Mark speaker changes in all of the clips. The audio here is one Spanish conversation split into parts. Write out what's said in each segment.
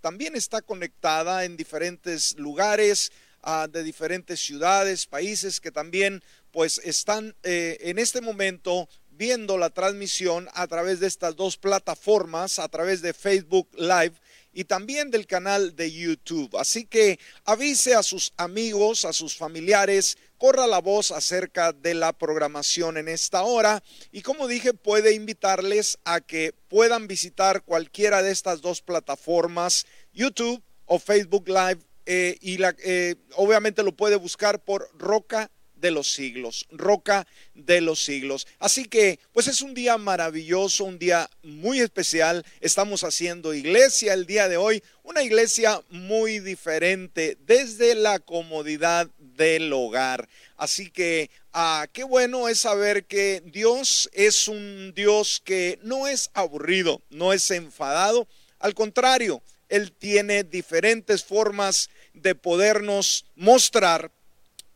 Speaker 1: también está conectada en diferentes lugares, ah, de diferentes ciudades, países que también pues están eh, en este momento viendo la transmisión a través de estas dos plataformas, a través de Facebook Live y también del canal de YouTube. Así que avise a sus amigos, a sus familiares, corra la voz acerca de la programación en esta hora y como dije puede invitarles a que puedan visitar cualquiera de estas dos plataformas, YouTube o Facebook Live eh, y eh, obviamente lo puede buscar por Roca de los siglos, roca de los siglos. Así que, pues es un día maravilloso, un día muy especial. Estamos haciendo iglesia el día de hoy, una iglesia muy diferente desde la comodidad del hogar. Así que, ah, qué bueno es saber que Dios es un Dios que no es aburrido, no es enfadado. Al contrario, Él tiene diferentes formas de podernos mostrar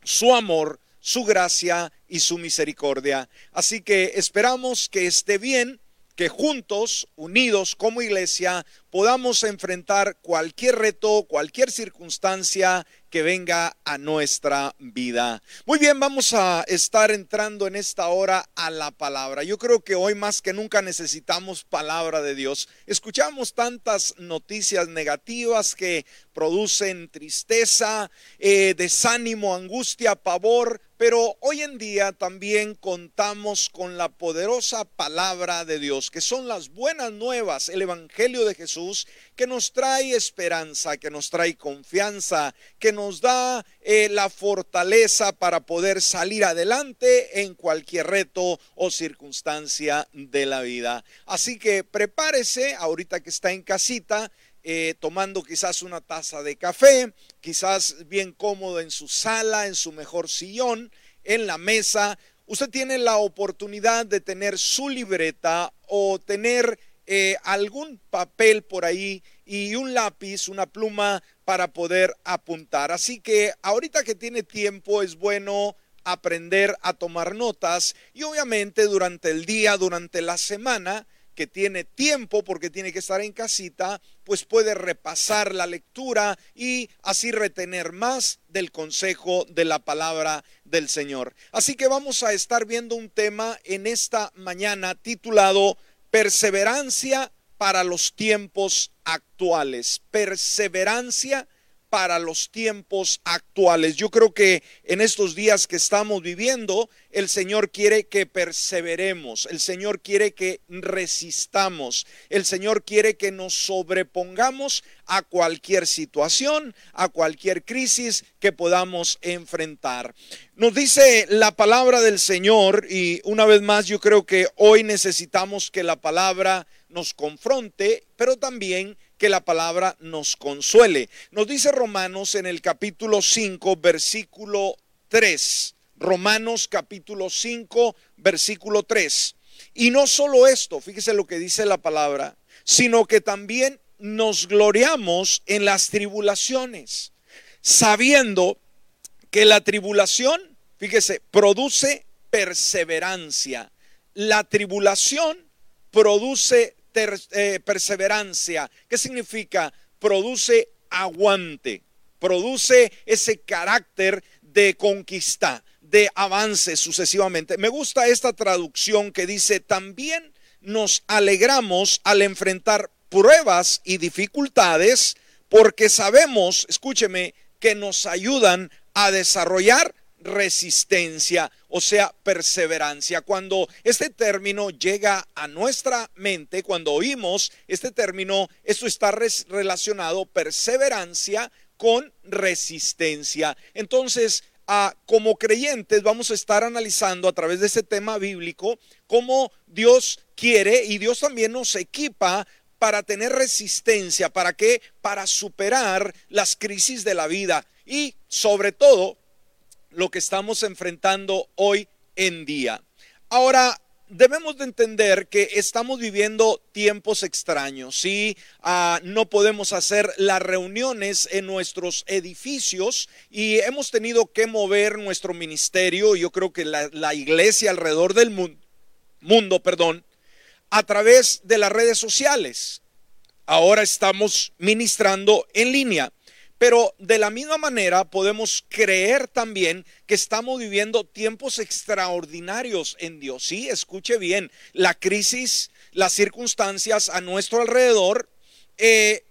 Speaker 1: su amor su gracia y su misericordia. Así que esperamos que esté bien, que juntos, unidos como iglesia, podamos enfrentar cualquier reto, cualquier circunstancia que venga a nuestra vida. Muy bien, vamos a estar entrando en esta hora a la palabra. Yo creo que hoy más que nunca necesitamos palabra de Dios. Escuchamos tantas noticias negativas que producen tristeza, eh, desánimo, angustia, pavor, pero hoy en día también contamos con la poderosa palabra de Dios, que son las buenas nuevas, el Evangelio de Jesús, que nos trae esperanza, que nos trae confianza, que nos da eh, la fortaleza para poder salir adelante en cualquier reto o circunstancia de la vida. Así que prepárese ahorita que está en casita. Eh, tomando quizás una taza de café, quizás bien cómodo en su sala, en su mejor sillón, en la mesa. Usted tiene la oportunidad de tener su libreta o tener eh, algún papel por ahí y un lápiz, una pluma para poder apuntar. Así que ahorita que tiene tiempo es bueno aprender a tomar notas y obviamente durante el día, durante la semana, que tiene tiempo porque tiene que estar en casita, pues puede repasar la lectura y así retener más del consejo de la palabra del Señor. Así que vamos a estar viendo un tema en esta mañana titulado Perseverancia para los tiempos actuales. Perseverancia para los tiempos actuales. Yo creo que en estos días que estamos viviendo, el Señor quiere que perseveremos, el Señor quiere que resistamos, el Señor quiere que nos sobrepongamos a cualquier situación, a cualquier crisis que podamos enfrentar. Nos dice la palabra del Señor y una vez más yo creo que hoy necesitamos que la palabra nos confronte, pero también que la palabra nos consuele. Nos dice Romanos en el capítulo 5, versículo 3. Romanos capítulo 5, versículo 3. Y no solo esto, fíjese lo que dice la palabra, sino que también nos gloriamos en las tribulaciones, sabiendo que la tribulación, fíjese, produce perseverancia. La tribulación produce eh, perseverancia. ¿Qué significa? Produce aguante, produce ese carácter de conquista, de avance sucesivamente. Me gusta esta traducción que dice, también nos alegramos al enfrentar pruebas y dificultades porque sabemos, escúcheme, que nos ayudan a desarrollar resistencia, o sea, perseverancia. Cuando este término llega a nuestra mente, cuando oímos este término, esto está relacionado perseverancia con resistencia. Entonces, ah, como creyentes vamos a estar analizando a través de este tema bíblico cómo Dios quiere y Dios también nos equipa para tener resistencia, ¿para qué? Para superar las crisis de la vida y sobre todo lo que estamos enfrentando hoy en día. Ahora, debemos de entender que estamos viviendo tiempos extraños, ¿sí? Ah, no podemos hacer las reuniones en nuestros edificios y hemos tenido que mover nuestro ministerio, yo creo que la, iglesia alrededor del mundo, mundo, perdón, a través de las redes sociales. ahora estamos ministrando en línea. Pero de la misma manera podemos creer también que estamos viviendo tiempos extraordinarios en Dios. Sí, escuche bien, la crisis, las circunstancias a nuestro alrededor eh,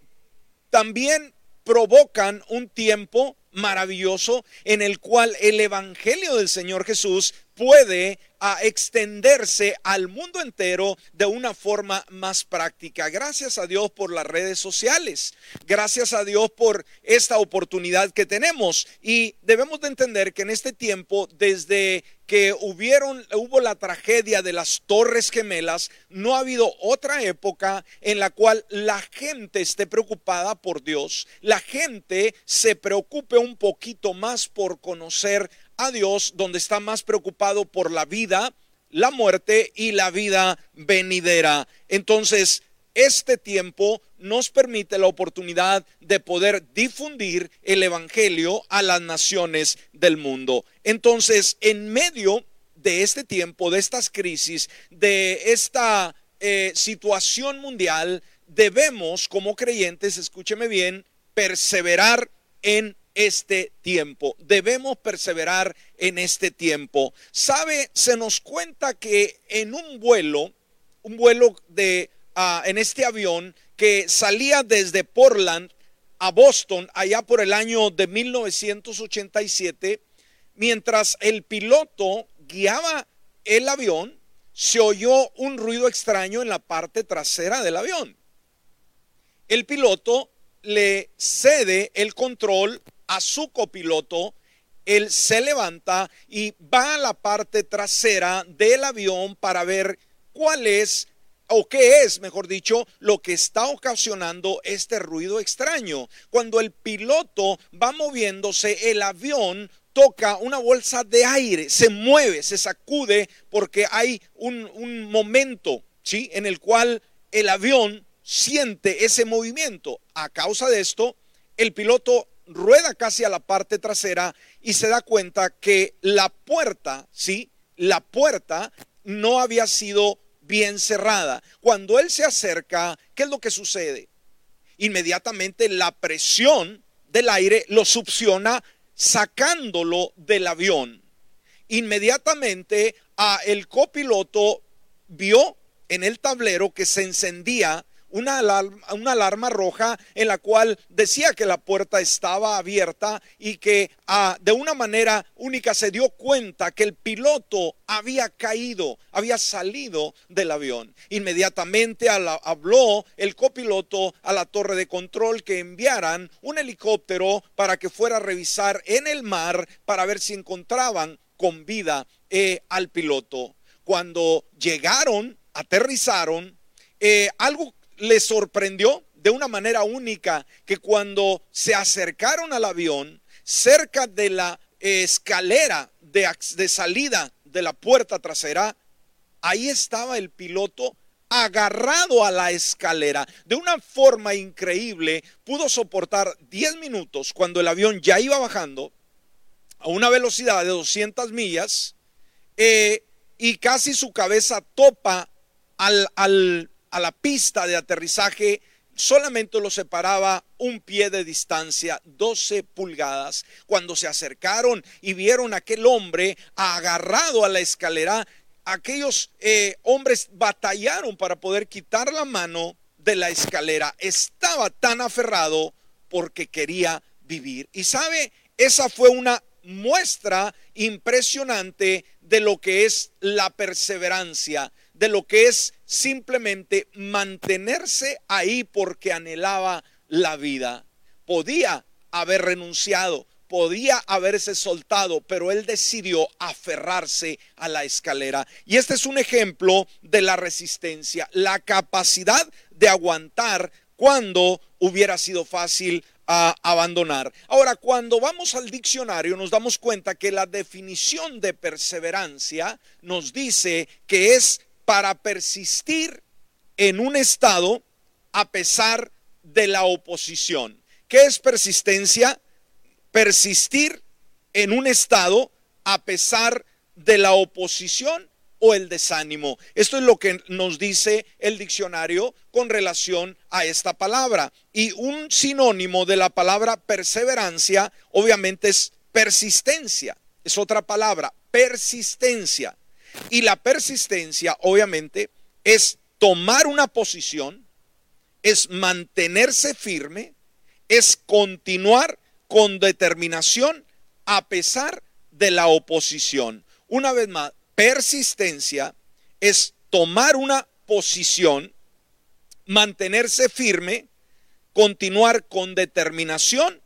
Speaker 1: también provocan un tiempo maravilloso en el cual el Evangelio del Señor Jesús puede a extenderse al mundo entero de una forma más práctica. Gracias a Dios por las redes sociales. Gracias a Dios por esta oportunidad que tenemos. Y debemos de entender que en este tiempo, desde que hubieron, hubo la tragedia de las Torres Gemelas, no ha habido otra época en la cual la gente esté preocupada por Dios, la gente se preocupe un poquito más por conocer a Dios, donde está más preocupado por la vida, la muerte y la vida venidera. Entonces, este tiempo nos permite la oportunidad de poder difundir el Evangelio a las naciones del mundo. Entonces, en medio de este tiempo, de estas crisis, de esta eh, situación mundial, debemos como creyentes, escúcheme bien, perseverar en este tiempo. Debemos perseverar en este tiempo. Sabe, se nos cuenta que en un vuelo, un vuelo de, ah, en este avión que salía desde Portland a Boston allá por el año de 1987, mientras el piloto guiaba el avión, se oyó un ruido extraño en la parte trasera del avión. El piloto le cede el control a su copiloto, él se levanta y va a la parte trasera del avión para ver cuál es o qué es, mejor dicho, lo que está ocasionando este ruido extraño. Cuando el piloto va moviéndose, el avión toca una bolsa de aire, se mueve, se sacude porque hay un, un momento, ¿sí? En el cual el avión siente ese movimiento. A causa de esto, el piloto rueda casi a la parte trasera y se da cuenta que la puerta, ¿sí? La puerta no había sido bien cerrada. Cuando él se acerca, ¿qué es lo que sucede? Inmediatamente la presión del aire lo succiona sacándolo del avión. Inmediatamente a el copiloto vio en el tablero que se encendía una alarma, una alarma roja en la cual decía que la puerta estaba abierta y que ah, de una manera única se dio cuenta que el piloto había caído, había salido del avión. Inmediatamente habló el copiloto a la torre de control que enviaran un helicóptero para que fuera a revisar en el mar para ver si encontraban con vida eh, al piloto. Cuando llegaron, aterrizaron, eh, algo le sorprendió de una manera única que cuando se acercaron al avión, cerca de la escalera de, salida de la puerta trasera, ahí estaba el piloto agarrado a la escalera. De una forma increíble, pudo soportar 10 minutos cuando el avión ya iba bajando a una velocidad de 200 millas eh, y casi su cabeza topa al, al, a la pista de aterrizaje solamente lo separaba un pie de distancia, 12 pulgadas. Cuando se acercaron y vieron a aquel hombre agarrado a la escalera, aquellos eh, hombres batallaron para poder quitar la mano de la escalera. Estaba tan aferrado porque quería vivir. Y sabe, esa fue una muestra impresionante de lo que es la perseverancia de lo que es simplemente mantenerse ahí porque anhelaba la vida. Podía haber renunciado, podía haberse soltado, pero él decidió aferrarse a la escalera. Y este es un ejemplo de la resistencia, la capacidad de aguantar cuando hubiera sido fácil a abandonar. Ahora, cuando vamos al diccionario nos damos cuenta que la definición de perseverancia nos dice que es para persistir en un estado a pesar de la oposición. ¿Qué es persistencia? Persistir en un estado a pesar de la oposición o el desánimo. Esto es lo que nos dice el diccionario con relación a esta palabra. Y un sinónimo de la palabra perseverancia obviamente es persistencia. Es otra palabra, persistencia. Y la persistencia obviamente es tomar una posición, es mantenerse firme, es continuar con determinación a pesar de la oposición. Una vez más, persistencia es tomar una posición, mantenerse firme, continuar con determinación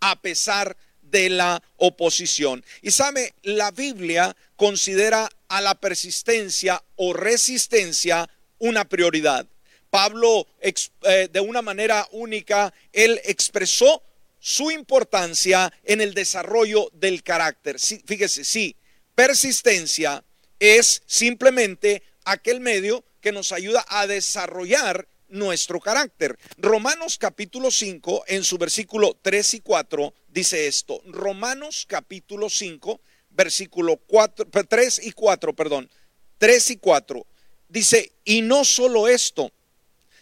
Speaker 1: a pesar de la oposición. Y sabe, la Biblia considera a la persistencia o resistencia una prioridad. Pablo, eh, de una manera única, él expresó su importancia en el desarrollo del carácter. fíjese, sí, persistencia es simplemente aquel medio que nos ayuda a desarrollar nuestro carácter. Romanos capítulo 5, en su versículo 3 y 4, dice esto. Romanos capítulo 5, versículo 4, 3 y 4, perdón. 3 y 4. Dice, y no solo esto,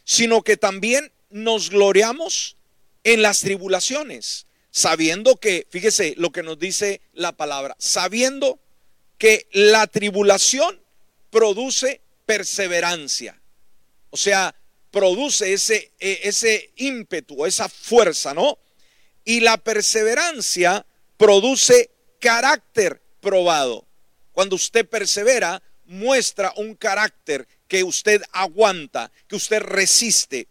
Speaker 1: sino que también nos gloriamos en las tribulaciones, sabiendo que, fíjese lo que nos dice la palabra, sabiendo que la tribulación produce perseverancia. O sea, produce ese, e, ese ímpetu, esa fuerza, ¿no? Y la perseverancia produce carácter probado. Cuando usted persevera, muestra un carácter que usted aguanta, que usted resiste.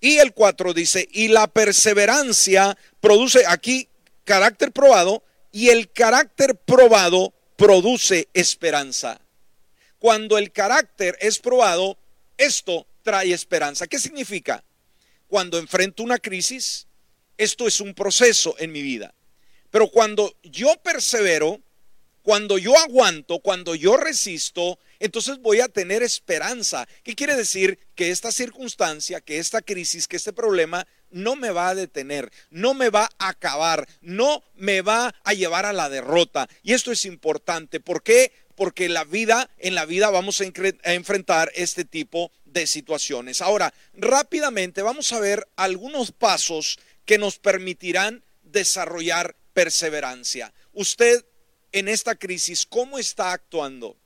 Speaker 1: Y el 4 dice, y la perseverancia produce aquí carácter probado y el carácter probado produce esperanza. Cuando el carácter es probado, esto trae esperanza. ¿Qué significa? Cuando enfrento una crisis, esto es un proceso en mi vida. Pero cuando yo persevero, cuando yo aguanto, cuando yo resisto, entonces voy a tener esperanza. ¿Qué quiere decir? Que esta circunstancia, que esta crisis, que este problema no me va a detener, no me va a acabar, no me va a llevar a la derrota. Y esto es importante. ¿Por qué? Porque la vida, en la vida vamos a, enfrentar este tipo de situaciones. Ahora, rápidamente vamos a ver algunos pasos que nos permitirán desarrollar perseverancia. Usted en esta crisis, ¿cómo está actuando?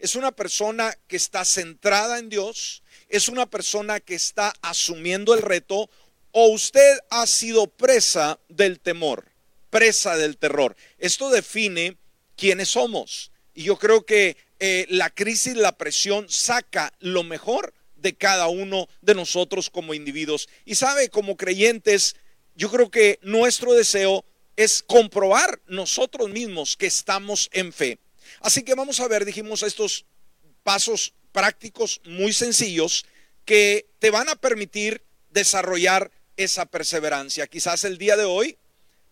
Speaker 1: es una persona que está centrada en Dios, es una persona que está asumiendo el reto o usted ha sido presa del temor, presa del terror. Esto define quiénes somos. Y yo creo que eh, la crisis, la presión saca lo mejor de cada uno de nosotros como individuos. Y sabe, como creyentes, yo creo que nuestro deseo es comprobar nosotros mismos que estamos en fe. Así que vamos a ver, dijimos, estos pasos prácticos muy sencillos que te van a permitir desarrollar esa perseverancia. Quizás el día de hoy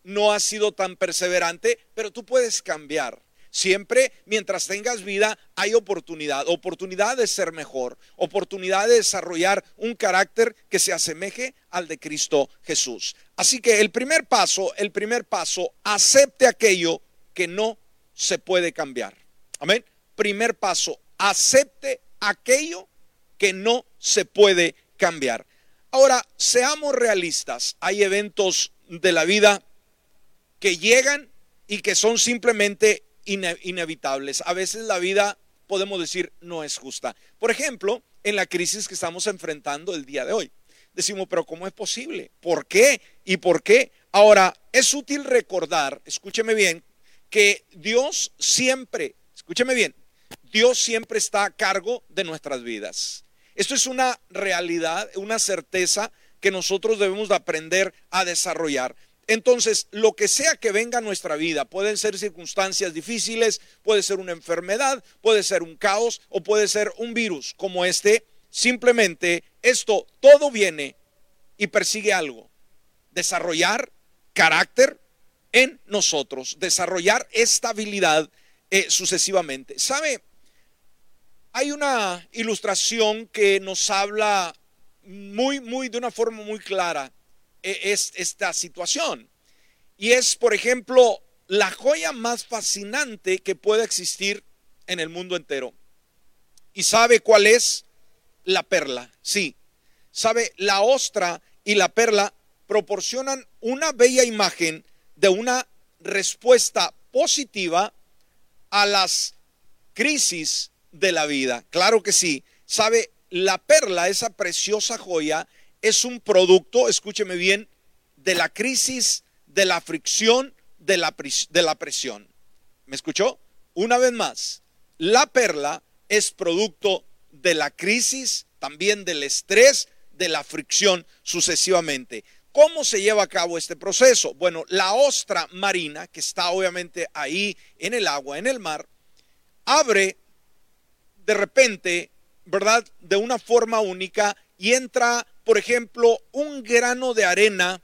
Speaker 1: no has sido tan perseverante, pero tú puedes cambiar. Siempre, mientras tengas vida, hay oportunidad, oportunidad de ser mejor, oportunidad de desarrollar un carácter que se asemeje al de Cristo Jesús. Así que el primer paso, el primer paso, acepte aquello que no se puede cambiar. Amén. Primer paso, acepte aquello que no se puede cambiar. Ahora, seamos realistas. Hay eventos de la vida que llegan y que son simplemente inevitables. A veces la vida, podemos decir, no es justa. Por ejemplo, en la crisis que estamos enfrentando el día de hoy. Decimos, pero ¿cómo es posible? ¿Por qué? ¿Y por qué? Ahora, es útil recordar, escúcheme bien, que Dios siempre, escúcheme bien, Dios siempre está a cargo de nuestras vidas. Esto es una realidad, una certeza que nosotros debemos de aprender a desarrollar. Entonces, lo que sea que venga a nuestra vida, pueden ser circunstancias difíciles, puede ser una enfermedad, puede ser un caos o puede ser un virus como este, simplemente esto todo viene y persigue algo, desarrollar carácter, en nosotros, desarrollar estabilidad eh, sucesivamente. ¿Sabe? Hay una ilustración que nos habla muy, muy, de una forma muy clara es esta situación. Y es, por ejemplo, la joya más fascinante que puede existir en el mundo entero. ¿Y sabe cuál es? La perla, sí. ¿Sabe? La ostra y la perla proporcionan una bella imagen de una respuesta positiva a las crisis de la vida. Claro que sí. ¿Sabe? La perla, esa preciosa joya, es un producto, escúcheme bien, de la crisis, de la fricción, de la, presión. ¿Me escuchó? Una vez más, la perla es producto de la crisis, también del estrés, de la fricción sucesivamente. ¿Cómo se lleva a cabo este proceso? Bueno, la ostra marina, que está obviamente ahí en el agua, en el mar, abre de repente, ¿verdad? De una forma única y entra, por ejemplo, un grano de arena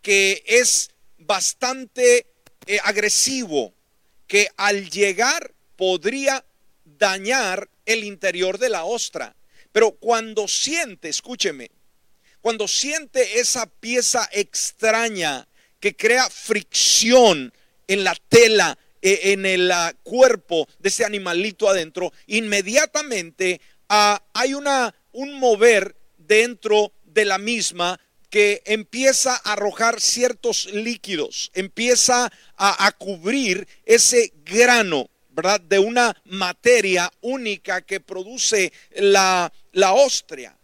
Speaker 1: que es bastante eh, agresivo, que al llegar podría dañar el interior de la ostra. Pero cuando siente, escúcheme, cuando siente esa pieza extraña que crea fricción en la tela, e, en el ah, cuerpo de ese animalito adentro, inmediatamente ah, hay una, un mover dentro de la misma que empieza a arrojar ciertos líquidos, empieza a, cubrir ese grano, ¿verdad? De una materia única que produce la, la ostria.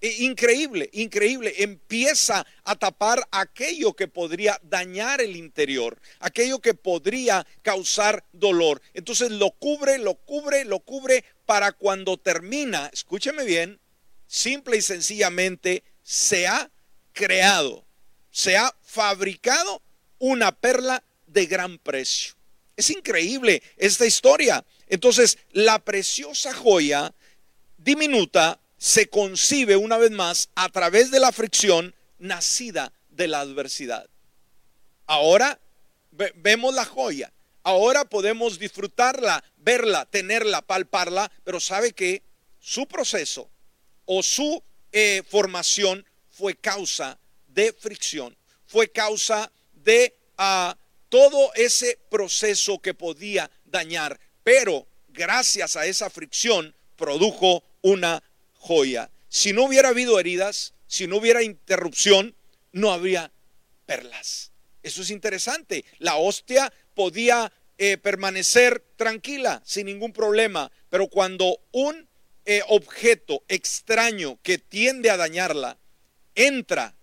Speaker 1: E, increíble, increíble. Empieza a tapar aquello que podría dañar el interior, aquello que podría causar dolor. Entonces lo cubre, lo cubre, lo cubre para cuando termina, escúcheme bien, simple y sencillamente se ha creado, se ha fabricado una perla de gran precio. Es increíble esta historia. Entonces, la preciosa joya diminuta se concibe una vez más a través de la fricción nacida de la adversidad. Ahora vemos la joya, ahora podemos disfrutarla, verla, tenerla, palparla, pero sabe que su proceso o su eh, formación fue causa de fricción, fue causa de ah, todo ese proceso que podía dañar, pero gracias a esa fricción produjo una joya. Si no hubiera habido heridas, si no hubiera interrupción, no habría perlas. Eso es interesante. La hostia podía eh, permanecer tranquila sin ningún problema, pero cuando un eh, objeto extraño que tiende a dañarla entra,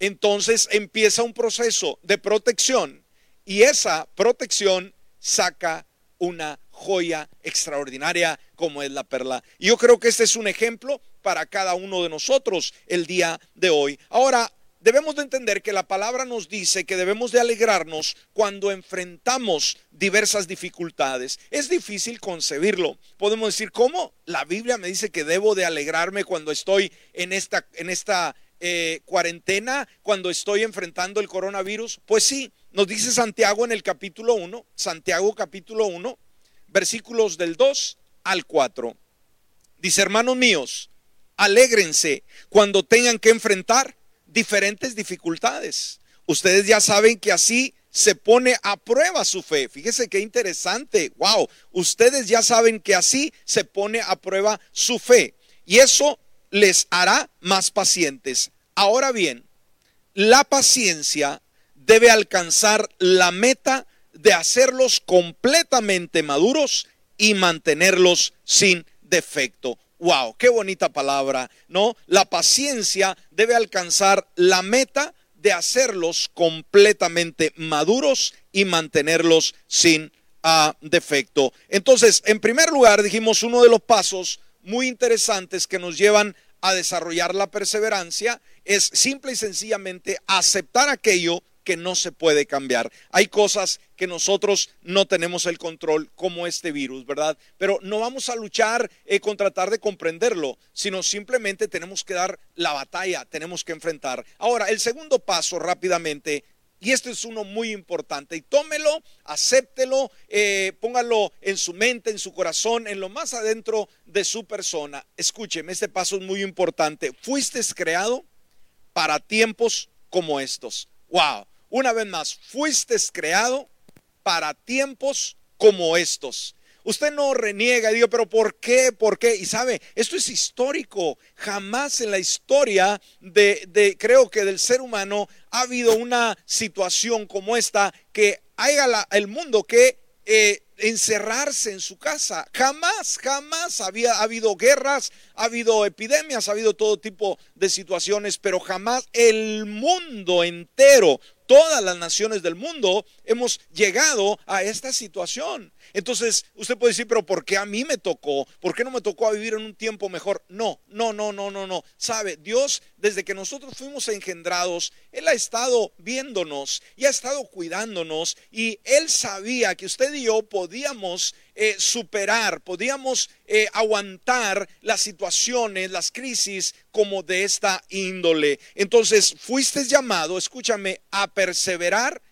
Speaker 1: entonces empieza un proceso de protección y esa protección saca una joya extraordinaria como es la perla. Y yo creo que este es un ejemplo para cada uno de nosotros el día de hoy. Ahora, debemos de entender que la palabra nos dice que debemos de alegrarnos cuando enfrentamos diversas dificultades. Es difícil concebirlo. Podemos decir, ¿cómo? La Biblia me dice que debo de alegrarme cuando estoy en esta, en esta eh, cuarentena, cuando estoy enfrentando el coronavirus. Pues sí, nos dice Santiago en el capítulo 1, Santiago capítulo 1, versículos del 2 al 4. Dice, hermanos míos, alégrense cuando tengan que enfrentar diferentes dificultades. Ustedes ya saben que así se pone a prueba su fe. Fíjese qué interesante. Wow, ustedes ya saben que así se pone a prueba su fe. Y eso les hará más pacientes. Ahora bien, la paciencia debe alcanzar la meta de hacerlos completamente maduros y mantenerlos sin defecto. Wow, qué bonita palabra, ¿no? La paciencia debe alcanzar la meta de hacerlos completamente maduros y mantenerlos sin ah, defecto. Entonces, en primer lugar, dijimos uno de los pasos muy interesantes que nos llevan a desarrollar la perseverancia es simple y sencillamente aceptar aquello que no se puede cambiar. Hay cosas que nosotros no tenemos el control, como este virus, ¿verdad? Pero no vamos a luchar eh, con tratar de comprenderlo, sino simplemente tenemos que dar la batalla, tenemos que enfrentar. Ahora, el segundo paso rápidamente, y este es uno muy importante, y tómelo, acéptelo, eh, póngalo en su mente, en su corazón, en lo más adentro de su persona. Escúcheme, este paso es muy importante. Fuiste creado para tiempos como estos. Wow. Una vez más, fuiste creado para tiempos como estos. Usted no reniega y digo, pero ¿por qué? ¿Por qué? Y sabe, esto es histórico. Jamás en la historia de, creo que del ser humano ha habido una situación como esta que haya el mundo que eh, encerrarse en su casa. Jamás, jamás había ha habido guerras, ha habido epidemias, ha habido todo tipo de situaciones, pero jamás el mundo entero, todas las naciones del mundo hemos llegado a esta situación. Entonces, usted puede decir, pero ¿por qué a mí me tocó? ¿Por qué no me tocó a vivir en un tiempo mejor? No, no, no, no, no, no. Sabe, Dios, desde que nosotros fuimos engendrados, Él ha estado viéndonos y ha estado cuidándonos y Él sabía que usted y yo podíamos eh, superar, podíamos eh, aguantar las situaciones, las crisis como de esta índole. Entonces, fuiste llamado, escúchame, a perseverar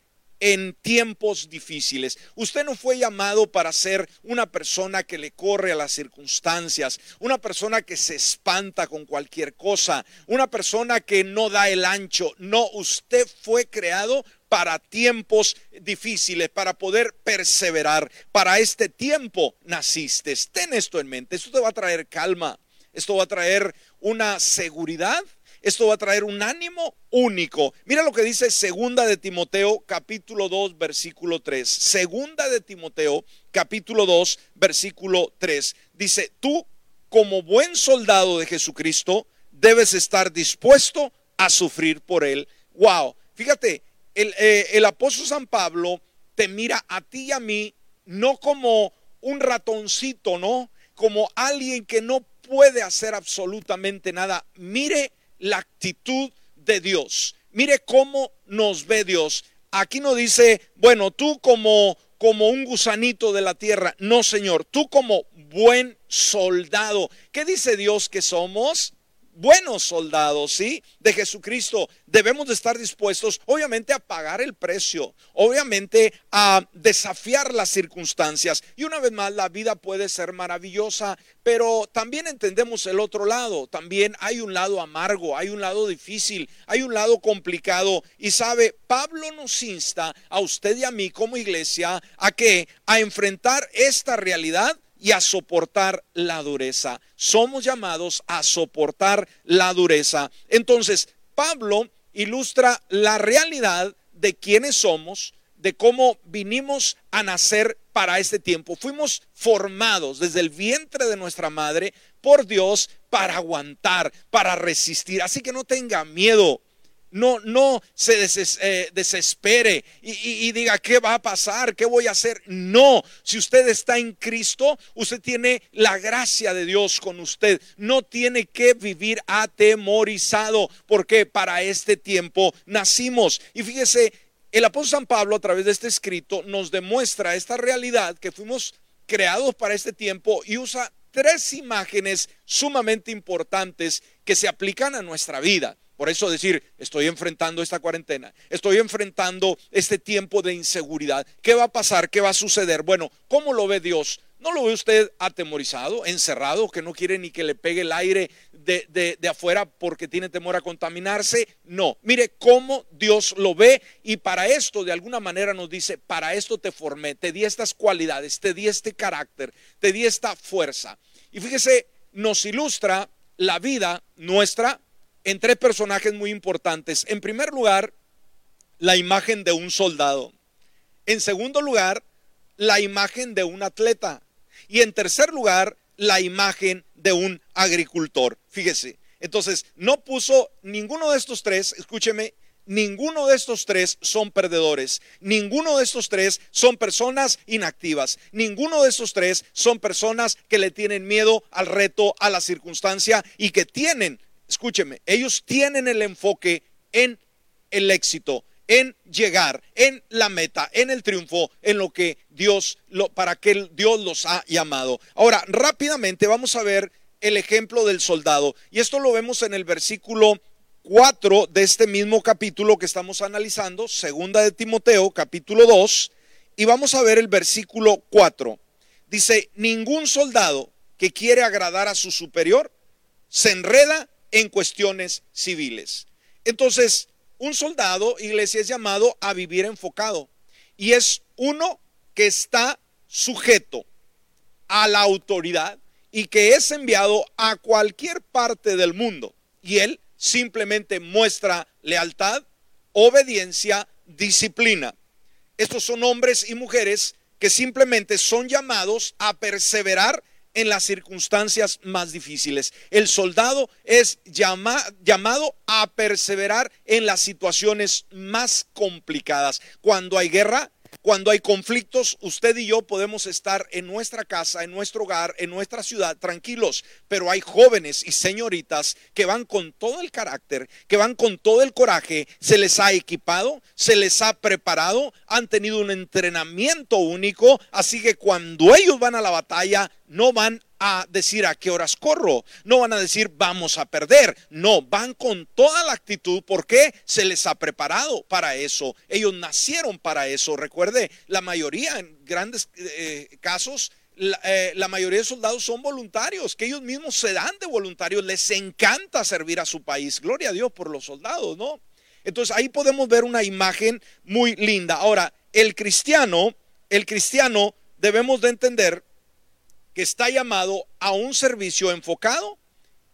Speaker 1: en tiempos difíciles. Usted no fue llamado para ser una persona que le corre a las circunstancias, una persona que se espanta con cualquier cosa, una persona que no da el ancho. No, usted fue creado para tiempos difíciles, para poder perseverar. Para este tiempo naciste. Ten esto en mente. Esto te va a traer calma. Esto va a traer una seguridad esto va a traer un ánimo único. Mira lo que dice Segunda de Timoteo capítulo 2 versículo 3. Segunda de Timoteo capítulo 2 versículo 3. Dice, tú como buen soldado de Jesucristo debes estar dispuesto a sufrir por él. Wow, fíjate, el, eh, el apóstol San Pablo te mira a ti y a mí no como un ratoncito, ¿no? Como alguien que no puede hacer absolutamente nada. Mire la actitud de Dios. Mire cómo nos ve Dios. Aquí no dice, bueno, tú como como un gusanito de la tierra. No, Señor, tú como buen soldado. ¿Qué dice Dios que somos? Buenos soldados, ¿sí? De Jesucristo. Debemos de estar dispuestos, obviamente, a pagar el precio, obviamente, a desafiar las circunstancias. Y una vez más, la vida puede ser maravillosa, pero también entendemos el otro lado. También hay un lado amargo, hay un lado difícil, hay un lado complicado. Y sabe, Pablo nos insta a usted y a mí como iglesia a que a enfrentar esta realidad y a soportar la dureza. Somos llamados a soportar la dureza. Entonces, Pablo ilustra la realidad de quiénes somos, de cómo vinimos a nacer para este tiempo. Fuimos formados desde el vientre de nuestra madre por Dios para aguantar, para resistir. Así que no tenga miedo no, no se eh, desespere y, diga, ¿qué va a pasar? ¿Qué voy a hacer? No, si usted está en Cristo, usted tiene la gracia de Dios con usted. No tiene que vivir atemorizado, porque para este tiempo nacimos. Y fíjese, el apóstol San Pablo a través de este escrito nos demuestra esta realidad que fuimos creados para este tiempo y usa tres imágenes sumamente importantes que se aplican a nuestra vida. Por eso decir, estoy enfrentando esta cuarentena, estoy enfrentando este tiempo de inseguridad. ¿Qué va a pasar? ¿Qué va a suceder? Bueno, ¿cómo lo ve Dios? ¿No lo ve usted atemorizado, encerrado, que no quiere ni que le pegue el aire de, de, afuera porque tiene temor a contaminarse? No, mire cómo Dios lo ve y para esto de alguna manera nos dice, para esto te formé, te di estas cualidades, te di este carácter, te di esta fuerza. Y fíjese, nos ilustra la vida nuestra en tres personajes muy importantes. En primer lugar, la imagen de un soldado. En segundo lugar, la imagen de un atleta. Y en tercer lugar, la imagen de un agricultor. Fíjese. Entonces, no puso ninguno de estos tres, escúcheme, ninguno de estos tres son perdedores. Ninguno de estos tres son personas inactivas. Ninguno de estos tres son personas que le tienen miedo al reto, a la circunstancia y que tienen escúcheme, ellos tienen el enfoque en el éxito, en llegar, en la meta, en el triunfo, en lo que Dios, para que Dios los ha llamado. Ahora, rápidamente vamos a ver el ejemplo del soldado. Y esto lo vemos en el versículo 4 de este mismo capítulo que estamos analizando, segunda de Timoteo, capítulo 2, y vamos a ver el versículo 4. Dice, ningún soldado que quiere agradar a su superior se enreda en cuestiones civiles. Entonces, un soldado, iglesia, es llamado a vivir enfocado y es uno que está sujeto a la autoridad y que es enviado a cualquier parte del mundo. Y él simplemente muestra lealtad, obediencia, disciplina. Estos son hombres y mujeres que simplemente son llamados a perseverar en las circunstancias más difíciles. El soldado es llamado a perseverar en las situaciones más complicadas. Cuando hay guerra, cuando hay conflictos, usted y yo podemos estar en nuestra casa, en nuestro hogar, en nuestra ciudad, tranquilos, pero hay jóvenes y señoritas que van con todo el carácter, que van con todo el coraje, se les ha equipado, se les ha preparado, han tenido un entrenamiento único, así que cuando ellos van a la batalla, no van a decir a qué horas corro, no van a decir vamos a perder, no, van con toda la actitud porque se les ha preparado para eso, ellos nacieron para eso, recuerde, la mayoría en grandes eh, casos eh, la, mayoría de soldados son voluntarios, que ellos mismos se dan de voluntarios, les encanta servir a su país. Gloria a Dios por los soldados, ¿no? Entonces ahí podemos ver una imagen muy linda. Ahora, el cristiano, el cristiano debemos de entender que está llamado a un servicio enfocado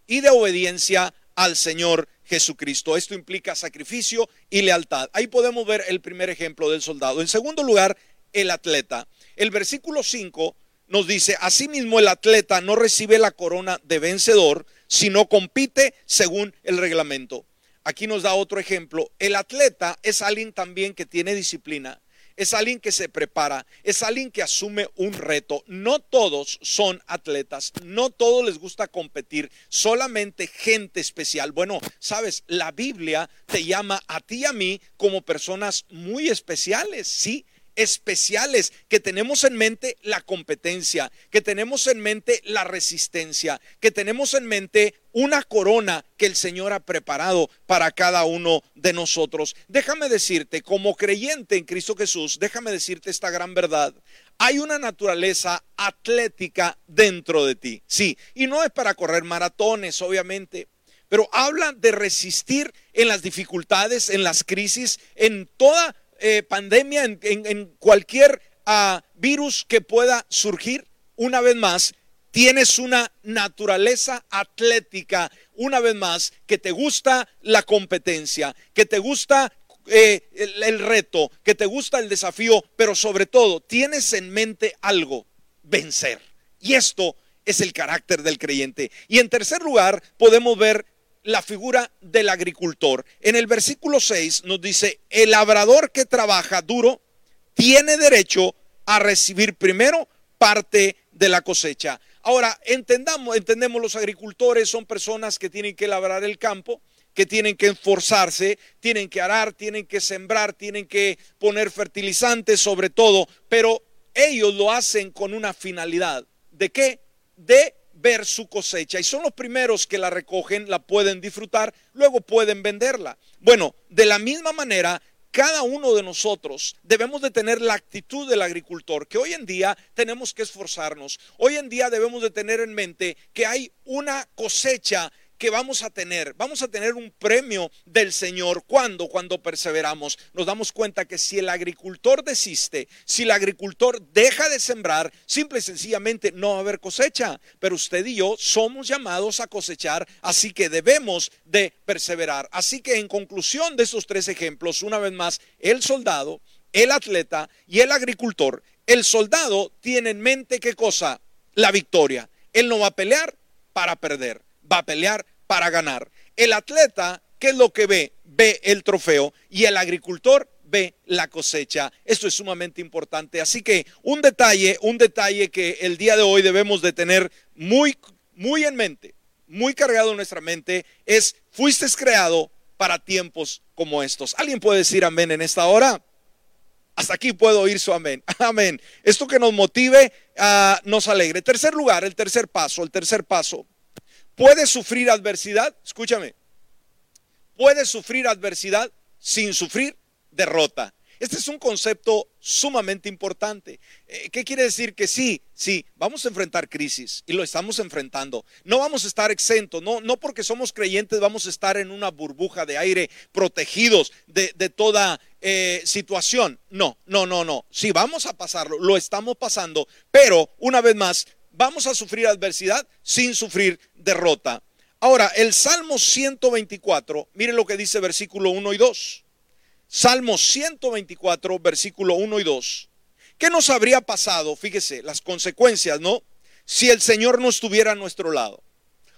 Speaker 1: y de obediencia al Señor Jesucristo. Esto implica sacrificio y lealtad. Ahí podemos ver el primer ejemplo del soldado. En segundo lugar, el atleta. El versículo 5 nos dice, asimismo el atleta no recibe la corona de vencedor, sino compite según el reglamento. Aquí nos da otro ejemplo. El atleta es alguien también que tiene disciplina, es alguien que se prepara, es alguien que asume un reto. No todos son atletas, no todos les gusta competir, solamente gente especial. Bueno, sabes, la Biblia te llama a ti y a mí como personas muy especiales, sí especiales, que tenemos en mente la competencia, que tenemos en mente la resistencia, que tenemos en mente una corona que el Señor ha preparado para cada uno de nosotros. Déjame decirte, como creyente en Cristo Jesús, déjame decirte esta gran verdad. Hay una naturaleza atlética dentro de ti, sí, y no es para correr maratones, obviamente, pero habla de resistir en las dificultades, en las crisis, en toda eh, pandemia, en, cualquier ah, virus que pueda surgir, una vez más, tienes una naturaleza atlética, una vez más, que te gusta la competencia, que te gusta eh, el, reto, que te gusta el desafío, pero sobre todo tienes en mente algo, vencer. Y esto es el carácter del creyente. Y en tercer lugar, podemos ver la figura del agricultor. En el versículo 6 nos dice, el labrador que trabaja duro tiene derecho a recibir primero parte de la cosecha. Ahora, entendamos, entendemos los agricultores son personas que tienen que labrar el campo, que tienen que esforzarse, tienen que arar, tienen que sembrar, tienen que poner fertilizantes sobre todo, pero ellos lo hacen con una finalidad. ¿De qué? De ver su cosecha y son los primeros que la recogen, la pueden disfrutar, luego pueden venderla. Bueno, de la misma manera, cada uno de nosotros debemos de tener la actitud del agricultor, que hoy en día tenemos que esforzarnos. Hoy en día debemos de tener en mente que hay una cosecha que vamos a tener. Vamos a tener un premio del Señor. ¿Cuándo? Cuando perseveramos. Nos damos cuenta que si el agricultor desiste, si el agricultor deja de sembrar, simple y sencillamente no va a haber cosecha. Pero usted y yo somos llamados a cosechar, así que debemos de perseverar. Así que en conclusión de estos tres ejemplos, una vez más, el soldado, el atleta y el agricultor, el soldado tiene en mente qué cosa? La victoria. Él no va a pelear para perder va a pelear para ganar. El atleta, ¿qué es lo que ve? Ve el trofeo y el agricultor ve la cosecha. Esto es sumamente importante. Así que un detalle, un detalle que el día de hoy debemos de tener muy, muy en mente, muy cargado en nuestra mente, es, fuiste creado para tiempos como estos. ¿Alguien puede decir amén en esta hora? Hasta aquí puedo oír su amén. Amén. Esto que nos motive, uh, nos alegre. Tercer lugar, el tercer paso, el tercer paso. Puedes sufrir adversidad, escúchame, puedes sufrir adversidad sin sufrir derrota. Este es un concepto sumamente importante. Eh, ¿Qué quiere decir? Que sí, sí, vamos a enfrentar crisis y lo estamos enfrentando. No vamos a estar exentos, no, no porque somos creyentes vamos a estar en una burbuja de aire protegidos de, toda eh, situación. No, no, no, no. Sí, vamos a pasarlo, lo estamos pasando, pero una vez más, vamos a sufrir adversidad sin sufrir derrota. Ahora, el Salmo 124, miren lo que dice versículo 1 y 2. Salmo 124, versículo 1 y 2. ¿Qué nos habría pasado? Fíjese, las consecuencias, ¿no? Si el Señor no estuviera a nuestro lado.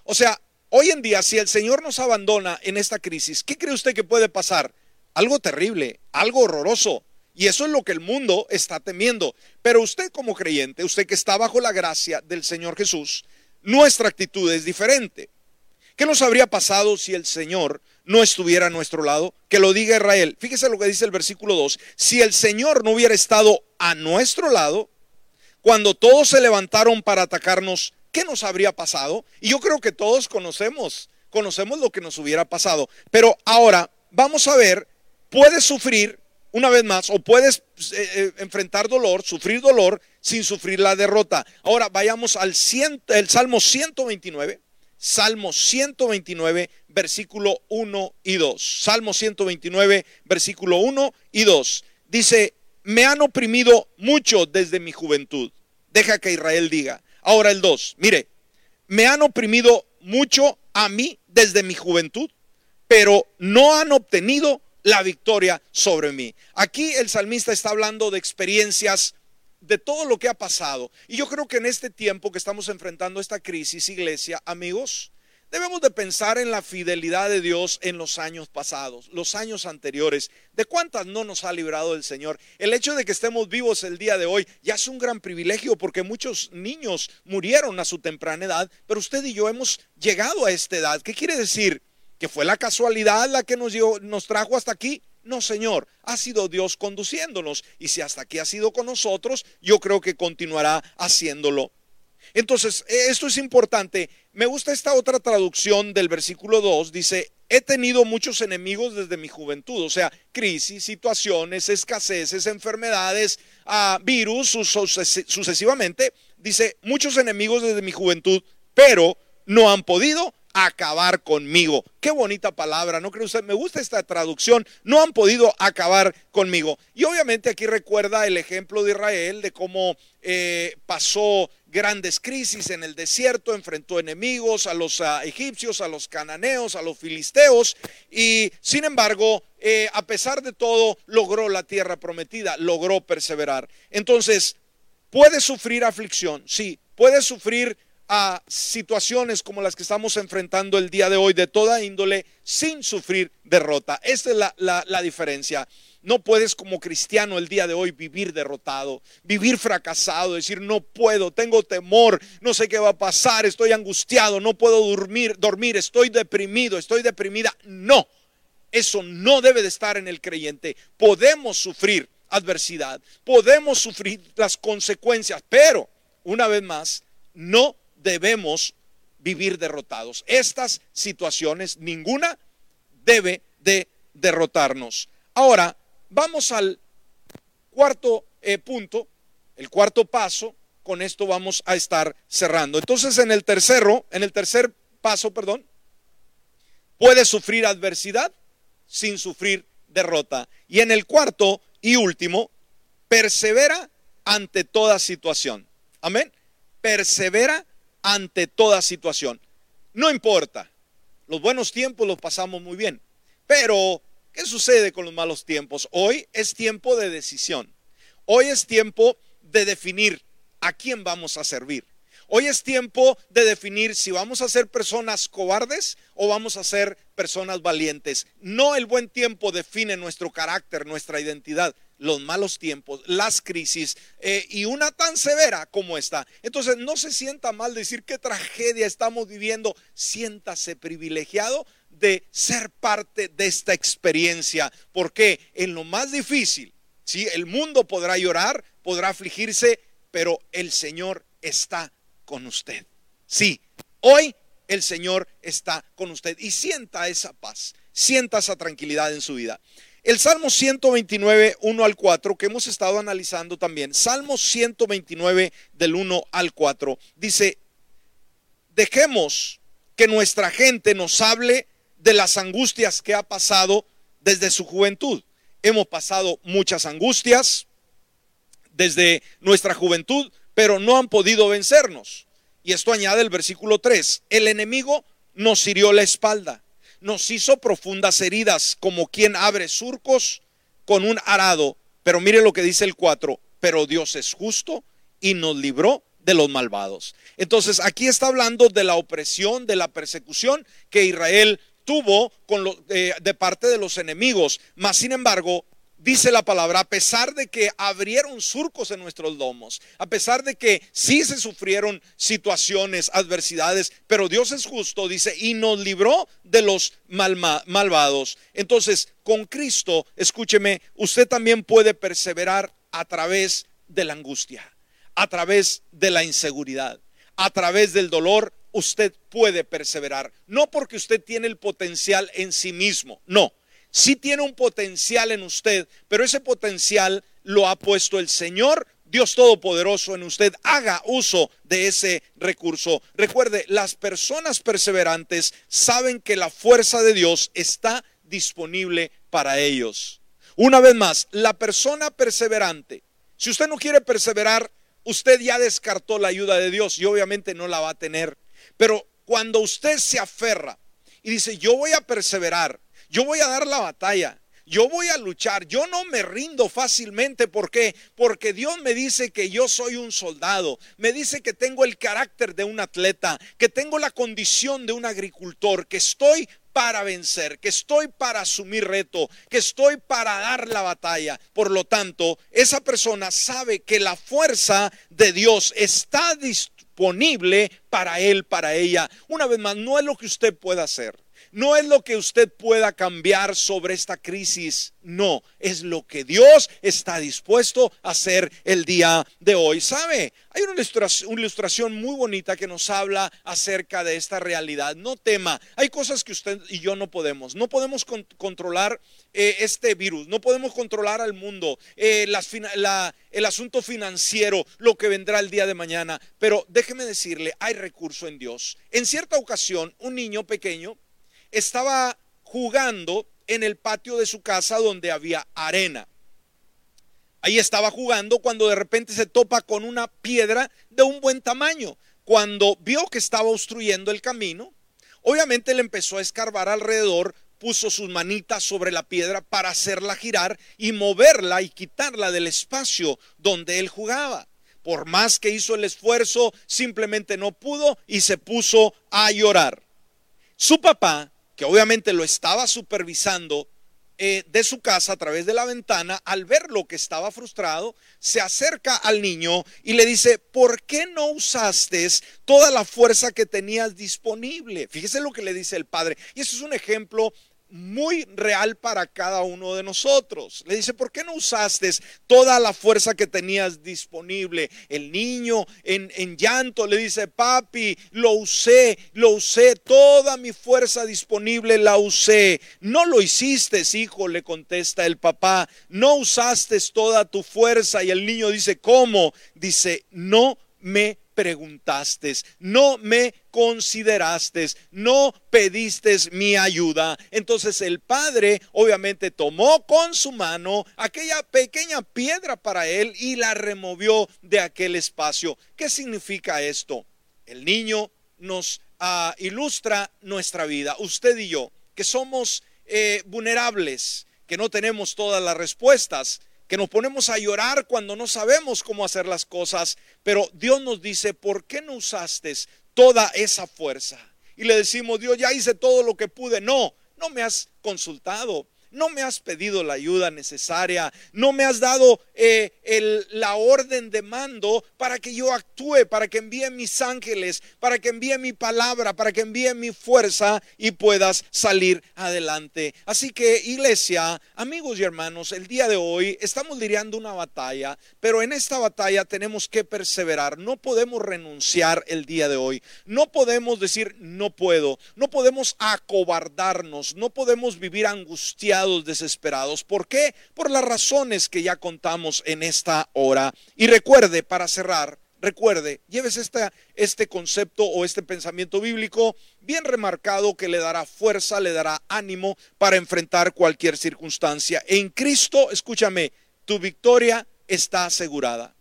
Speaker 1: O sea, hoy en día, si el Señor nos abandona en esta crisis, ¿qué cree usted que puede pasar? Algo terrible, algo horroroso. Y eso es lo que el mundo está temiendo. Pero usted como creyente, usted que está bajo la gracia del Señor Jesús, nuestra actitud es diferente. ¿Qué nos habría pasado si el Señor no estuviera a nuestro lado? Que lo diga Israel. Fíjese lo que dice el versículo 2. Si el Señor no hubiera estado a nuestro lado, cuando todos se levantaron para atacarnos, ¿qué nos habría pasado? Y yo creo que todos conocemos, conocemos lo que nos hubiera pasado. Pero ahora vamos a ver, puedes sufrir una vez más o puedes eh, eh, enfrentar dolor, sufrir dolor sin sufrir la derrota. Ahora vayamos al el Salmo 129. Salmo 129, versículo 1 y 2. Salmo 129, versículo 1 y 2. Dice, me han oprimido mucho desde mi juventud. Deja que Israel diga. Ahora el 2, mire, me han oprimido mucho a mí desde mi juventud, pero no han obtenido la victoria sobre mí. Aquí el salmista está hablando de experiencias de todo lo que ha pasado. Y yo creo que en este tiempo que estamos enfrentando esta crisis, iglesia, amigos, debemos de pensar en la fidelidad de Dios en los años pasados, los años anteriores. ¿De cuántas no nos ha librado el Señor? El hecho de que estemos vivos el día de hoy ya es un gran privilegio porque muchos niños murieron a su temprana edad, pero usted y yo hemos llegado a esta edad. ¿Qué quiere decir? ¿Que fue la casualidad la que nos, nos trajo hasta aquí? No, Señor, ha sido Dios conduciéndonos y si hasta aquí ha sido con nosotros, yo creo que continuará haciéndolo. Entonces, e, esto es importante. Me gusta esta otra traducción del versículo 2. Dice, he tenido muchos enemigos desde mi juventud, o sea, crisis, situaciones, escaseces, enfermedades, ah, virus, sucesivamente. Dice, muchos enemigos desde mi juventud, pero no han podido acabar conmigo. Qué bonita palabra, ¿no cree usted? Me gusta esta traducción. No han podido acabar conmigo. Y obviamente aquí recuerda el ejemplo de Israel, de cómo eh, pasó grandes crisis en el desierto, enfrentó enemigos, a los egipcios, a los cananeos, a los filisteos, y sin embargo, eh, a pesar de todo, logró la tierra prometida, logró perseverar. Entonces, puede sufrir aflicción, sí, puede sufrir a situaciones como las que estamos enfrentando el día de hoy de toda índole sin sufrir derrota. Esta es la, diferencia. No puedes como cristiano el día de hoy vivir derrotado, vivir fracasado, decir no puedo, tengo temor, no sé qué va a pasar, estoy angustiado, no puedo dormir, dormir, estoy deprimido, estoy deprimida. No, eso no debe de estar en el creyente. Podemos sufrir adversidad, podemos sufrir las consecuencias, pero una vez más, no debemos vivir derrotados. Estas situaciones, ninguna debe de derrotarnos. Ahora, vamos al cuarto eh, punto, el cuarto paso. Con esto vamos a estar cerrando. Entonces, en el tercero, en el tercer paso, perdón, puede sufrir adversidad sin sufrir derrota. Y en el cuarto y último, persevera ante toda situación. Amén. Persevera ante toda situación. No importa, los buenos tiempos los pasamos muy bien, pero ¿qué sucede con los malos tiempos? Hoy es tiempo de decisión. Hoy es tiempo de definir a quién vamos a servir. Hoy es tiempo de definir si vamos a ser personas cobardes o vamos a ser personas valientes. No el buen tiempo define nuestro carácter, nuestra identidad los malos tiempos, las crisis eh, y una tan severa como esta. Entonces no se sienta mal decir qué tragedia estamos viviendo, siéntase privilegiado de ser parte de esta experiencia, porque en lo más difícil, ¿sí? el mundo podrá llorar, podrá afligirse, pero el Señor está con usted. Sí, hoy el Señor está con usted y sienta esa paz, sienta esa tranquilidad en su vida. El Salmo 129, 1 al 4, que hemos estado analizando también, Salmo 129 del 1 al 4, dice, dejemos que nuestra gente nos hable de las angustias que ha pasado desde su juventud. Hemos pasado muchas angustias desde nuestra juventud, pero no han podido vencernos. Y esto añade el versículo 3. El enemigo nos hirió la espalda, nos hizo profundas heridas, como quien abre surcos con un arado. Pero mire lo que dice el 4. Pero Dios es justo y nos libró de los malvados. Entonces aquí está hablando de la opresión, de la persecución que Israel tuvo eh, de parte de los enemigos. Mas sin embargo, dice la palabra, a pesar de que abrieron surcos en nuestros lomos, a pesar de que sí se sufrieron situaciones, adversidades, pero Dios es justo, dice, y nos libró de los malvados. Entonces, con Cristo, escúcheme, usted también puede perseverar a través de la angustia a través de la inseguridad, a través del dolor, usted puede perseverar. No porque usted tiene el potencial en sí mismo, no. Sí tiene un potencial en usted, pero ese potencial lo ha puesto el Señor Dios Todopoderoso en usted haga uso de ese recurso. Recuerde, las personas perseverantes saben que la fuerza de Dios está disponible para ellos. Una vez más, la persona perseverante, si usted no quiere perseverar, usted ya descartó la ayuda de Dios y obviamente no la va a tener. Pero cuando usted se aferra y dice, yo voy a perseverar, yo voy a dar la batalla, yo voy a luchar, yo no me rindo fácilmente. ¿Por qué? Porque Dios me dice que yo soy un soldado, me dice que tengo el carácter de un atleta, que tengo la condición de un agricultor, que estoy para vencer, que estoy para asumir reto, que estoy para dar la batalla. Por lo tanto, esa persona sabe que la fuerza de Dios está disponible para él, para ella. Una vez más, no es lo que usted pueda hacer. No es lo que usted pueda cambiar sobre esta crisis, no, es lo que Dios está dispuesto a hacer el día de hoy. ¿Sabe? Hay una ilustración, muy bonita que nos habla acerca de esta realidad. No tema, hay cosas que usted y yo no podemos. No podemos controlar eh, este virus, no podemos controlar al mundo, eh, el asunto financiero, lo que vendrá el día de mañana. Pero déjeme decirle, hay recurso en Dios. En cierta ocasión, un niño pequeño, estaba jugando en el patio de su casa donde había arena. Ahí estaba jugando cuando de repente se topa con una piedra de un buen tamaño. Cuando vio que estaba obstruyendo el camino, obviamente le empezó a escarbar alrededor, puso sus manitas sobre la piedra para hacerla girar y moverla y quitarla del espacio donde él jugaba. Por más que hizo el esfuerzo, simplemente no pudo y se puso a llorar. Su papá que obviamente lo estaba supervisando eh, de su casa a través de la ventana, al ver lo que estaba frustrado, se acerca al niño y le dice, ¿por qué no usaste toda la fuerza que tenías disponible? Fíjese lo que le dice el padre. Y eso es un ejemplo muy real para cada uno de nosotros. Le dice, ¿por qué no usaste toda la fuerza que tenías disponible? El niño en, en, llanto le dice, papi, lo usé, lo usé, toda mi fuerza disponible la usé. No lo hiciste, hijo, le contesta el papá, no usaste toda tu fuerza. Y el niño dice, ¿cómo? Dice, no me preguntaste, no me consideraste, no pediste mi ayuda. Entonces el padre obviamente tomó con su mano aquella pequeña piedra para él y la removió de aquel espacio. ¿Qué significa esto? El niño nos ah, ilustra nuestra vida, usted y yo, que somos eh, vulnerables, que no tenemos todas las respuestas, que nos ponemos a llorar cuando no sabemos cómo hacer las cosas, pero Dios nos dice, ¿por qué no usaste toda esa fuerza? Y le decimos, Dios, ya hice todo lo que pude. No, no me has consultado no me has pedido la ayuda necesaria, no me has dado eh, la orden de mando para que yo actúe, para que envíe mis ángeles, para que envíe mi palabra, para que envíe mi fuerza y puedas salir adelante. Así que iglesia, amigos y hermanos, el día de hoy estamos lidiando una batalla, pero en esta batalla tenemos que perseverar, no podemos renunciar el día de hoy, no podemos decir no puedo, no podemos acobardarnos, no podemos vivir angustiados desesperados. ¿Por qué? Por las razones que ya contamos en esta hora. Y recuerde, para cerrar, recuerde, lleves esta, este concepto o este pensamiento bíblico bien remarcado que le dará fuerza, le dará ánimo para enfrentar cualquier circunstancia. En Cristo, escúchame, tu victoria está asegurada.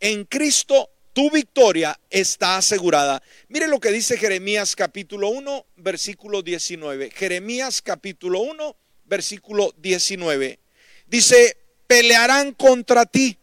Speaker 1: En Cristo tu victoria está asegurada. Mire lo que dice Jeremías capítulo 1, versículo 19. Jeremías capítulo 1, versículo 19. Dice, pelearán contra ti.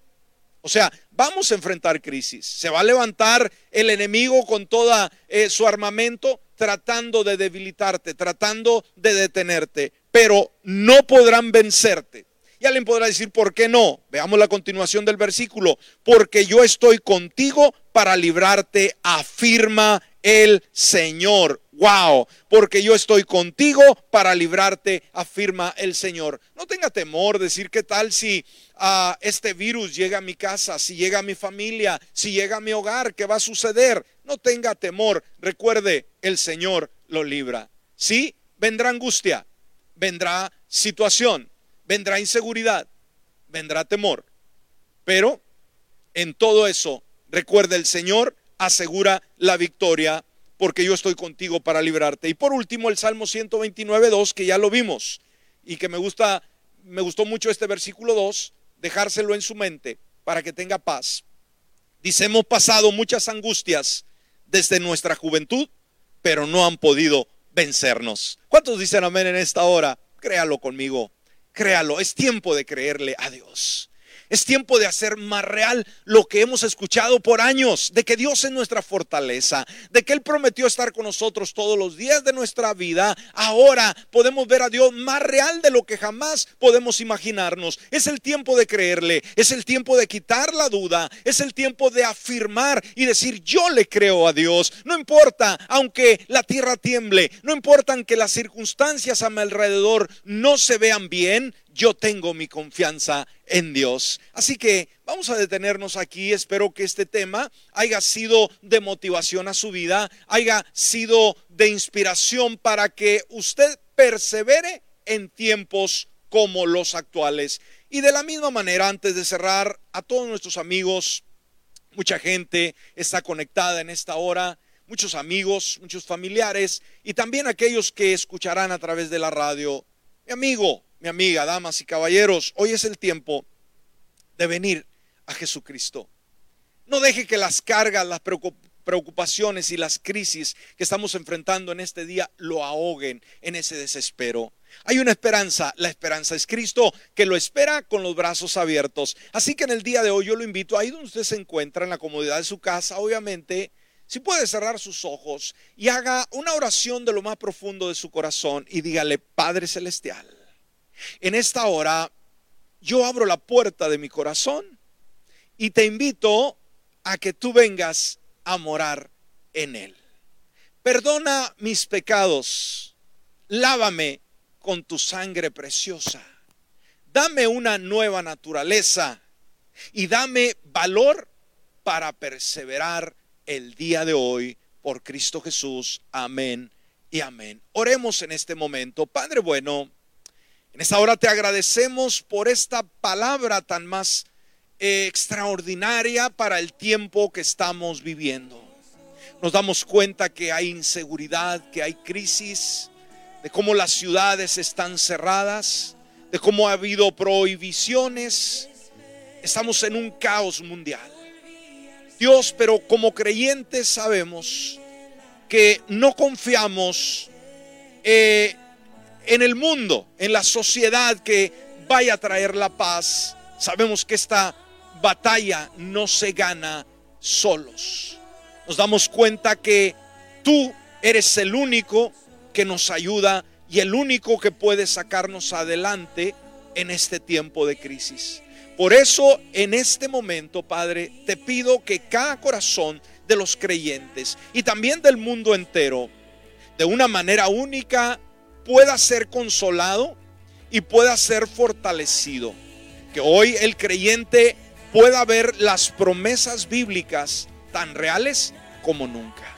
Speaker 1: O sea, vamos a enfrentar crisis. Se va a levantar el enemigo con toda eh, su armamento tratando de debilitarte, tratando de detenerte, pero no podrán vencerte. Y alguien podrá decir, ¿por qué no? Veamos la continuación del versículo. Porque yo estoy contigo para librarte, afirma el Señor. Wow, porque yo estoy contigo para librarte, afirma el Señor. No tenga temor, decir qué tal si uh, este virus llega a mi casa, si llega a mi familia, si llega a mi hogar, ¿qué va a suceder? No tenga temor, recuerde, el Señor lo libra. Sí, vendrá angustia, vendrá situación, vendrá inseguridad, vendrá temor. Pero en todo eso, recuerda, el Señor asegura la victoria porque yo estoy contigo para librarte. Y por último, el Salmo 129, 2, que ya lo vimos y que me gusta, me gustó mucho este versículo 2, dejárselo en su mente para que tenga paz. Dice, hemos pasado muchas angustias desde nuestra juventud, pero no han podido vencernos. ¿Cuántos dicen amén en esta hora? Créalo conmigo. Créalo, es tiempo de creerle a Dios. Es tiempo de hacer más real lo que hemos escuchado por años, de que Dios es nuestra fortaleza, de que Él prometió estar con nosotros todos los días de nuestra vida. Ahora podemos ver a Dios más real de lo que jamás podemos imaginarnos. Es el tiempo de creerle, es el tiempo de quitar la duda, es el tiempo de afirmar y decir yo le creo a Dios. No importa, aunque la tierra tiemble, no importa que las circunstancias a mi alrededor no se vean bien, yo tengo mi confianza en Dios. Así que vamos a detenernos aquí. Espero que este tema haya sido de motivación a su vida, haya sido de inspiración para que usted persevere en tiempos como los actuales. Y de la misma manera, antes de cerrar, a todos nuestros amigos, mucha gente está conectada en esta hora, muchos amigos, muchos familiares y también aquellos que escucharán a través de la radio. Mi amigo, mi amiga, damas y caballeros, hoy es el tiempo de venir a Jesucristo. No deje que las cargas, las preocupaciones y las crisis que estamos enfrentando en este día lo ahoguen en ese desespero. Hay una esperanza, la esperanza es Cristo que lo espera con los brazos abiertos. Así que en el día de hoy yo lo invito ahí donde usted se encuentra, en la comodidad de su casa, obviamente, si puede cerrar sus ojos y haga una oración de lo más profundo de su corazón y dígale, Padre Celestial, en esta hora yo abro la puerta de mi corazón y te invito a que tú vengas a morar en él. Perdona mis pecados, lávame con tu sangre preciosa, dame una nueva naturaleza y dame valor para perseverar el día de hoy por Cristo Jesús. Amén y amén. Oremos en este momento. Padre bueno, en esta hora te agradecemos por esta palabra tan más eh, extraordinaria para el tiempo que estamos viviendo. Nos damos cuenta que hay inseguridad, que hay crisis, de cómo las ciudades están cerradas, de cómo ha habido prohibiciones. Estamos en un caos mundial. Dios, pero como creyentes sabemos que no confiamos eh, en el mundo, en la sociedad que vaya a traer la paz. Sabemos que esta batalla no se gana solos. Nos damos cuenta que tú eres el único que nos ayuda y el único que puede sacarnos adelante en este tiempo de crisis. Por eso en este momento, Padre, te pido que cada corazón de los creyentes y también del mundo entero, de una manera única pueda ser consolado y pueda ser fortalecido. Que hoy el creyente pueda ver las promesas bíblicas tan reales como nunca.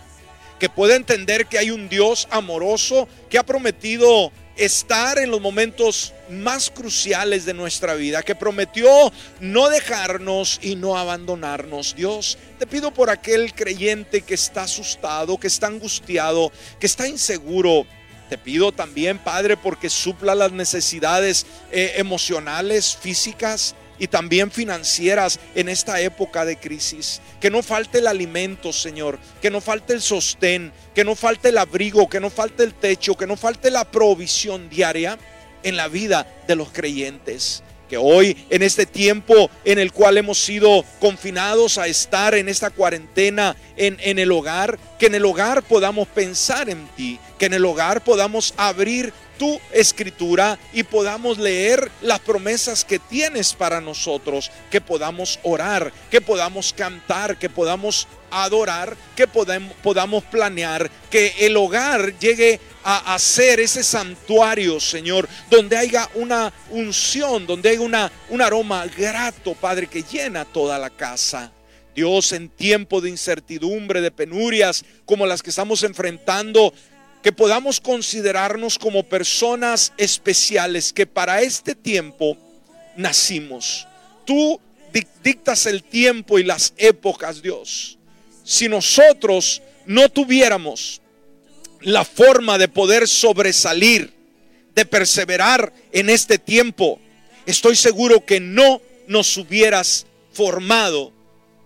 Speaker 1: Que pueda entender que hay un Dios amoroso que ha prometido estar en los momentos más cruciales de nuestra vida, que prometió no dejarnos y no abandonarnos. Dios, te pido por aquel creyente que está asustado, que está angustiado, que está inseguro te pido también, Padre, porque supla las necesidades eh, emocionales, físicas y también financieras en esta época de crisis. Que no falte el alimento, Señor, que no falte el sostén, que no falte el abrigo, que no falte el techo, que no falte la provisión diaria en la vida de los creyentes que hoy en este tiempo en el cual hemos sido confinados a estar en esta cuarentena en, en, el hogar, que en el hogar podamos pensar en ti, que en el hogar podamos abrir tu escritura y podamos leer las promesas que tienes para nosotros, que podamos orar, que podamos cantar, que podamos adorar, que podamos, planear, que el hogar llegue a hacer ese santuario, Señor, donde haya una unción, donde haya una, un aroma grato, Padre, que llena toda la casa. Dios, en tiempo de incertidumbre, de penurias como las que estamos enfrentando, que podamos considerarnos como personas especiales que para este tiempo nacimos. Tú dictas el tiempo y las épocas, Dios. Si nosotros no tuviéramos la forma de poder sobresalir, de perseverar en este tiempo, estoy seguro que no nos hubieras formado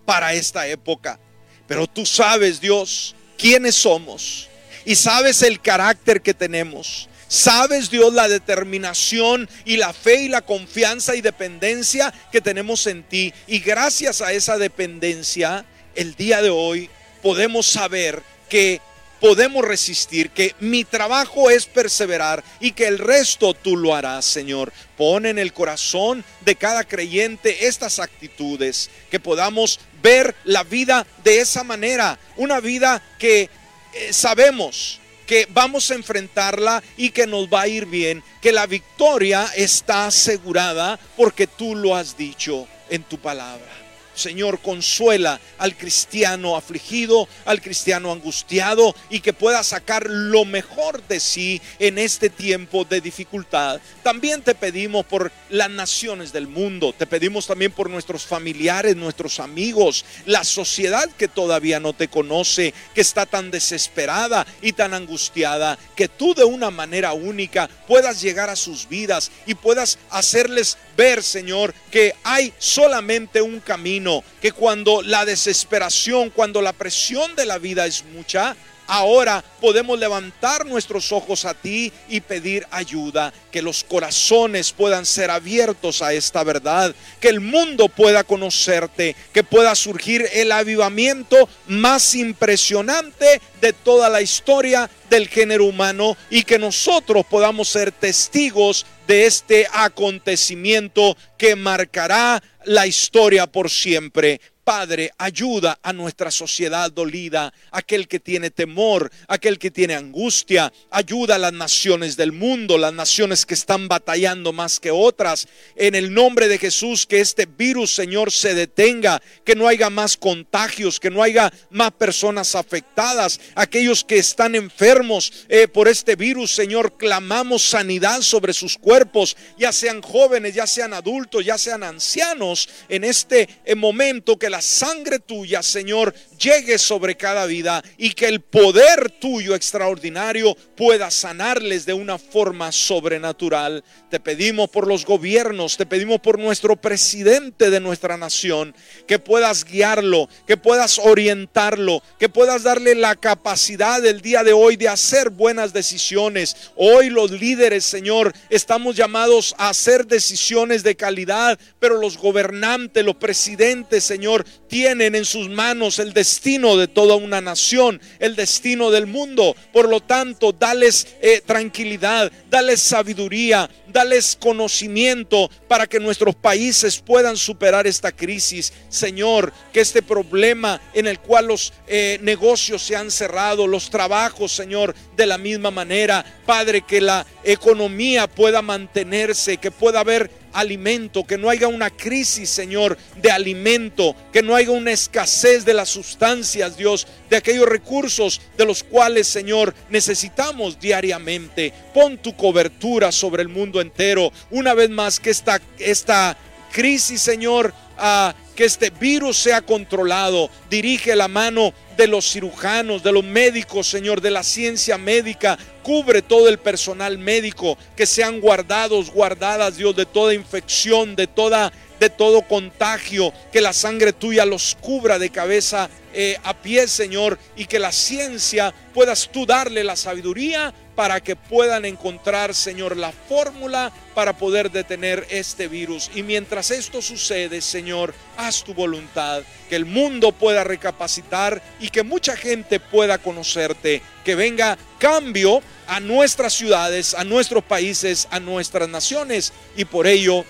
Speaker 1: para esta época. Pero tú sabes, Dios, quiénes somos y sabes el carácter que tenemos. Sabes, Dios, la determinación y la fe y la confianza y dependencia que tenemos en ti. Y gracias a esa dependencia, el día de hoy podemos saber que podemos resistir, que mi trabajo es perseverar y que el resto tú lo harás, Señor. Pon en el corazón de cada creyente estas actitudes, que podamos ver la vida de esa manera, una vida que eh, sabemos que vamos a enfrentarla y que nos va a ir bien, que la victoria está asegurada porque tú lo has dicho en tu palabra. Señor, consuela al cristiano afligido, al cristiano angustiado y que pueda sacar lo mejor de sí en este tiempo de dificultad. También te pedimos por las naciones del mundo, te pedimos también por nuestros familiares, nuestros amigos, la sociedad que todavía no te conoce, que está tan desesperada y tan angustiada, que tú de una manera única puedas llegar a sus vidas y puedas hacerles ver, Señor, que hay solamente un camino que cuando la desesperación, cuando la presión de la vida es mucha, ahora podemos levantar nuestros ojos a ti y pedir ayuda, que los corazones puedan ser abiertos a esta verdad, que el mundo pueda conocerte, que pueda surgir el avivamiento más impresionante de toda la historia del género humano y que nosotros podamos ser testigos de este acontecimiento que marcará la historia por siempre. Padre, ayuda a nuestra sociedad dolida, aquel que tiene temor, aquel que tiene angustia. Ayuda a las naciones del mundo, las naciones que están batallando más que otras. En el nombre de Jesús, que este virus, Señor, se detenga, que no haya más contagios, que no haya más personas afectadas. Aquellos que están enfermos eh, por este virus, Señor, clamamos sanidad sobre sus cuerpos, ya sean jóvenes, ya sean adultos, ya sean ancianos, en este eh, momento que la la sangre tuya, Señor, llegue sobre cada vida y que el poder tuyo extraordinario pueda sanarles de una forma sobrenatural. Te pedimos por los gobiernos, te pedimos por nuestro presidente de nuestra nación, que puedas guiarlo, que puedas orientarlo, que puedas darle la capacidad el día de hoy de hacer buenas decisiones. Hoy los líderes, Señor, estamos llamados a hacer decisiones de calidad, pero los gobernantes, los presidentes, Señor, tienen en sus manos el destino de toda una nación, el destino del mundo. Por lo tanto, dales eh, tranquilidad, dales sabiduría, dales conocimiento para que nuestros países puedan superar esta crisis. Señor, que este problema en el cual los eh, negocios se han cerrado, los trabajos, Señor, de la misma manera, Padre, que la economía pueda mantenerse, que pueda haber alimento, que no haya una crisis, Señor, de alimento, que no haya una escasez de las sustancias, Dios, de aquellos recursos de los cuales, Señor, necesitamos diariamente. Pon tu cobertura sobre el mundo entero. Una vez más, que esta, esta crisis, Señor, a que este virus sea controlado. Dirige la mano de los cirujanos, de los médicos, Señor, de la ciencia médica. Cubre todo el personal médico, que sean guardados, guardadas, Dios, de toda infección, de toda de todo contagio, que la sangre tuya los cubra de cabeza eh, a pie, Señor, y que la ciencia puedas tú darle la sabiduría para que puedan encontrar, Señor, la fórmula para poder detener este virus. Y mientras esto sucede, Señor, haz tu voluntad, que el mundo pueda recapacitar y que mucha gente pueda conocerte, que venga cambio a nuestras ciudades, a nuestros países, a nuestras naciones. Y por ello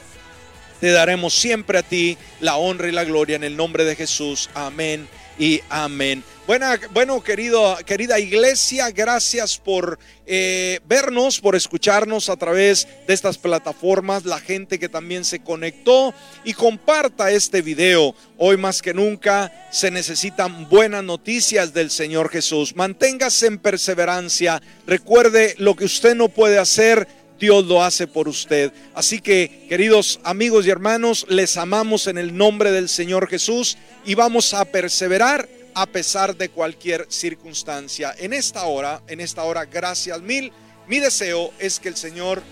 Speaker 1: te daremos siempre a ti la honra y la gloria en el nombre de Jesús. Amén y amén. Buena, bueno, querido, querida iglesia, gracias por eh, vernos, por escucharnos a través de estas plataformas, la gente que también se conectó y comparta este video. Hoy más que nunca se necesitan buenas noticias del Señor Jesús. Manténgase en perseverancia. Recuerde lo que usted no puede hacer. Dios lo hace por usted. Así que, queridos amigos y hermanos, les amamos en el nombre del Señor Jesús y vamos a perseverar a pesar de cualquier circunstancia. En esta hora, en esta hora, gracias mil. Mi deseo es que el Señor